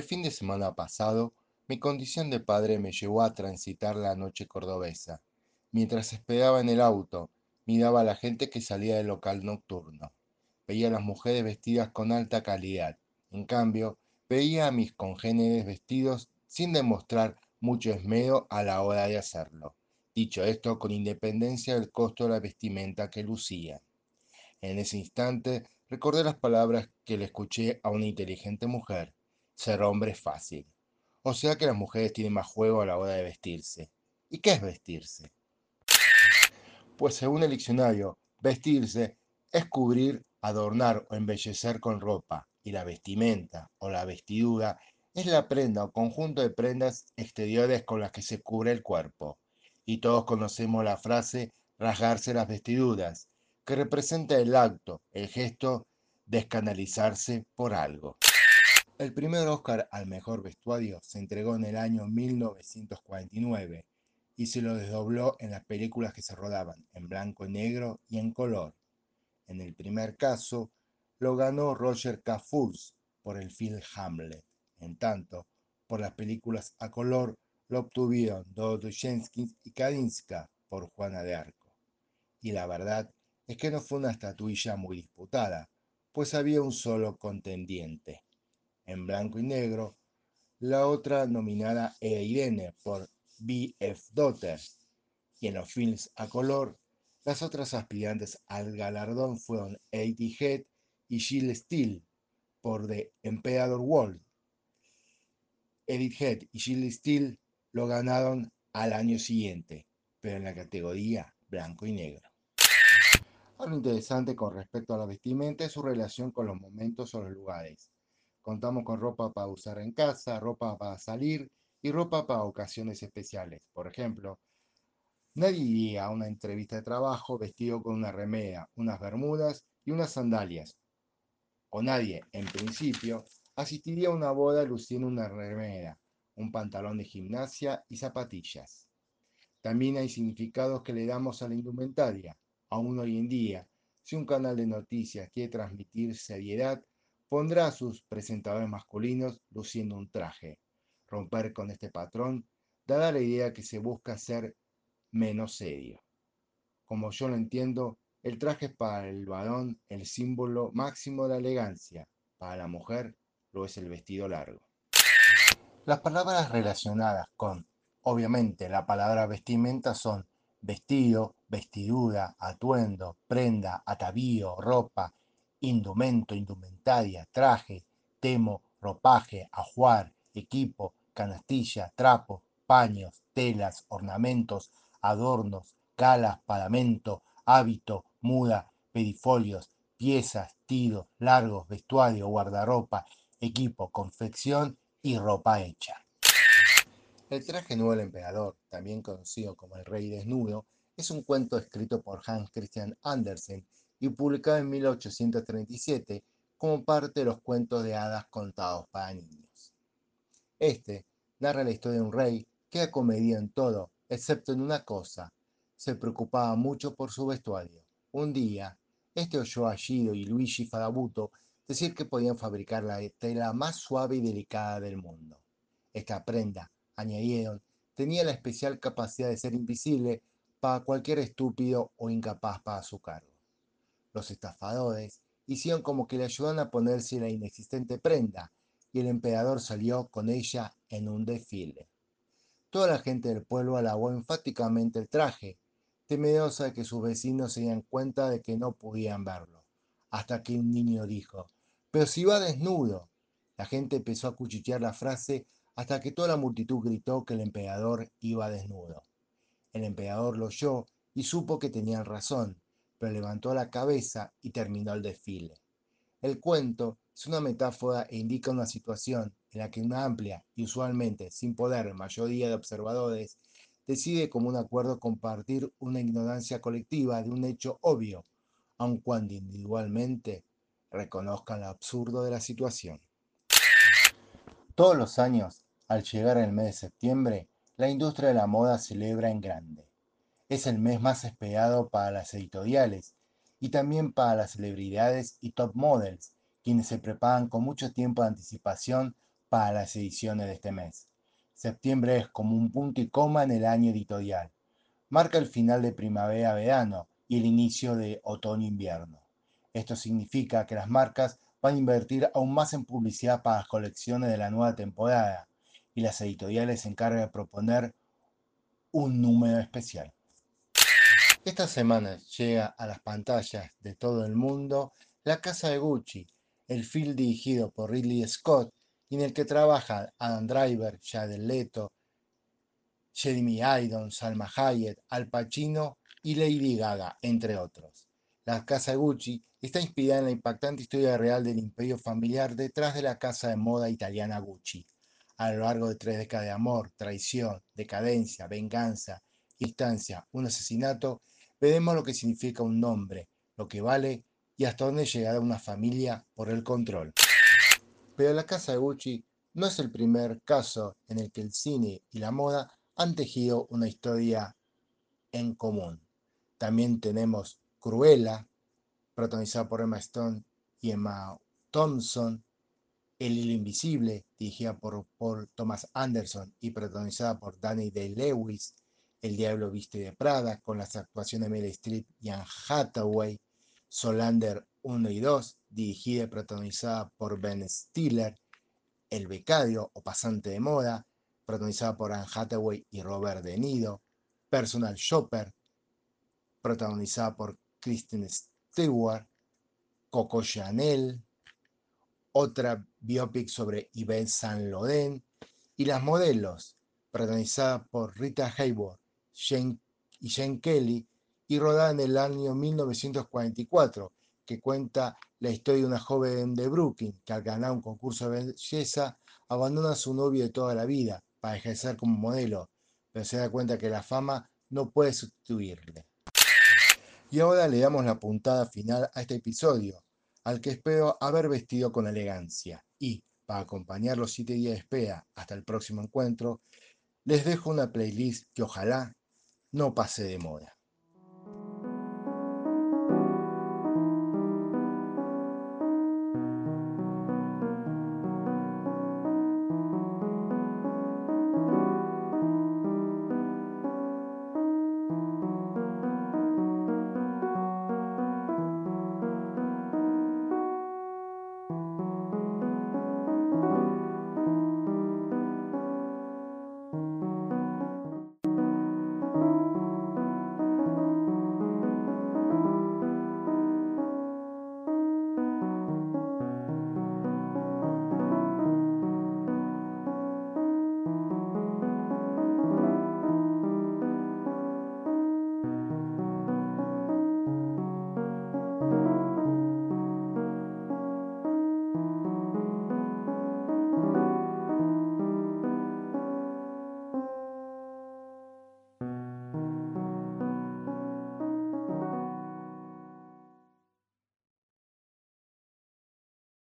El fin de semana pasado, mi condición de padre me llevó a transitar la noche cordobesa. Mientras esperaba en el auto, miraba a la gente que salía del local nocturno. Veía a las mujeres vestidas con alta calidad. En cambio, veía a mis congéneres vestidos sin demostrar mucho esmero a la hora de hacerlo. Dicho esto, con independencia del costo de la vestimenta que lucía. En ese instante recordé las palabras que le escuché a una inteligente mujer. Ser hombre es fácil. O sea que las mujeres tienen más juego a la hora de vestirse. ¿Y qué es vestirse? Pues según el diccionario, vestirse es cubrir, adornar o embellecer con ropa, y la vestimenta o la vestidura es la prenda o conjunto de prendas exteriores con las que se cubre el cuerpo. Y todos conocemos la frase rasgarse las vestiduras, que representa el acto, el gesto de escandalizarse por algo. El primer Oscar al mejor vestuario se entregó en el año 1949 y se lo desdobló en las películas que se rodaban en blanco y negro y en color. En el primer caso, lo ganó Roger K. por el film Hamlet. En tanto, por las películas a color lo obtuvieron Dostoyevsky y Kadinska por Juana de Arco. Y la verdad es que no fue una estatuilla muy disputada, pues había un solo contendiente. En blanco y negro, la otra nominada era Irene por B.F. Daughter, y en los films a color, las otras aspirantes al galardón fueron Eddie Head y Jill Steele por The Emperor World. Edith Head y Jill Steele lo ganaron al año siguiente, pero en la categoría blanco y negro. Algo interesante con respecto a la vestimenta es su relación con los momentos o los lugares. Contamos con ropa para usar en casa, ropa para salir y ropa para ocasiones especiales. Por ejemplo, nadie iría a una entrevista de trabajo vestido con una remera, unas bermudas y unas sandalias. O nadie, en principio, asistiría a una boda luciendo una remera, un pantalón de gimnasia y zapatillas. También hay significados que le damos a la indumentaria aún hoy en día, si un canal de noticias quiere transmitir seriedad, pondrá a sus presentadores masculinos luciendo un traje. Romper con este patrón dará la idea que se busca ser menos serio. Como yo lo entiendo, el traje es para el varón el símbolo máximo de la elegancia, para la mujer lo es el vestido largo. Las palabras relacionadas con, obviamente, la palabra vestimenta son vestido, vestidura, atuendo, prenda, atavío, ropa, indumento, indumentaria, traje, temo, ropaje, ajuar, equipo, canastilla, trapo, paños, telas, ornamentos, adornos, calas, paramento, hábito, muda, pedifolios, piezas, tiros, largos, vestuario, guardarropa, equipo, confección y ropa hecha. El traje nuevo del emperador, también conocido como el rey desnudo, es un cuento escrito por Hans Christian Andersen y publicado en 1837 como parte de los cuentos de hadas contados para niños. Este narra la historia de un rey que acomedido en todo, excepto en una cosa, se preocupaba mucho por su vestuario. Un día, este oyó a Gido y Luigi Farabuto decir que podían fabricar la tela más suave y delicada del mundo. Esta prenda, añadieron, tenía la especial capacidad de ser invisible para cualquier estúpido o incapaz para su cargo. Los estafadores hicieron como que le ayudaran a ponerse la inexistente prenda y el emperador salió con ella en un desfile. Toda la gente del pueblo alabó enfáticamente el traje, temerosa de que sus vecinos se dieran cuenta de que no podían verlo, hasta que un niño dijo, pero si va desnudo. La gente empezó a cuchichear la frase hasta que toda la multitud gritó que el emperador iba desnudo. El emperador lo oyó y supo que tenían razón, pero levantó la cabeza y terminó el desfile. El cuento es una metáfora e indica una situación en la que una amplia y usualmente sin poder mayoría de observadores decide como un acuerdo compartir una ignorancia colectiva de un hecho obvio, aun cuando individualmente reconozcan lo absurdo de la situación. Todos los años, al llegar el mes de septiembre, la industria de la moda celebra en grande. Es el mes más esperado para las editoriales y también para las celebridades y top models, quienes se preparan con mucho tiempo de anticipación para las ediciones de este mes. Septiembre es como un punto y coma en el año editorial. Marca el final de primavera-verano y el inicio de otoño-invierno. Esto significa que las marcas van a invertir aún más en publicidad para las colecciones de la nueva temporada y las editoriales se encargan de proponer un número especial. Esta semana llega a las pantallas de todo el mundo La Casa de Gucci, el film dirigido por Ridley Scott y en el que trabajan Adam Driver, Jared Leto, Jeremy Irons, Salma Hayek, Al Pacino y Lady Gaga, entre otros. La Casa de Gucci está inspirada en la impactante historia real del imperio familiar detrás de la casa de moda italiana Gucci. A lo largo de tres décadas de amor, traición, decadencia, venganza, instancia, un asesinato, veremos lo que significa un nombre, lo que vale y hasta dónde llegará una familia por el control. Pero la casa de Gucci no es el primer caso en el que el cine y la moda han tejido una historia en común. También tenemos Cruella, protagonizada por Emma Stone y Emma Thompson, El hilo invisible, dirigida por Paul Thomas Anderson y protagonizada por Danny Day-Lewis, El diablo viste de Prada, con las actuaciones de Meryl Streep y Anne Hathaway, Solander 1 y 2, dirigida y protagonizada por Ben Stiller, El becario o pasante de moda, protagonizada por Anne Hathaway y Robert De Niro, Personal Shopper, protagonizada por Kristen Stewart, Coco Chanel, otra biopic sobre Yves Saint Laurent y Las Modelos, protagonizada por Rita Hayworth y Jane Kelly y rodada en el año 1944, que cuenta la historia de una joven de Brooklyn que al ganar un concurso de belleza abandona a su novio de toda la vida para ejercer como modelo, pero se da cuenta que la fama no puede sustituirle. Y ahora le damos la puntada final a este episodio, al que espero haber vestido con elegancia. Y, para acompañar los 7 días de espera hasta el próximo encuentro, les dejo una playlist que ojalá no pase de moda.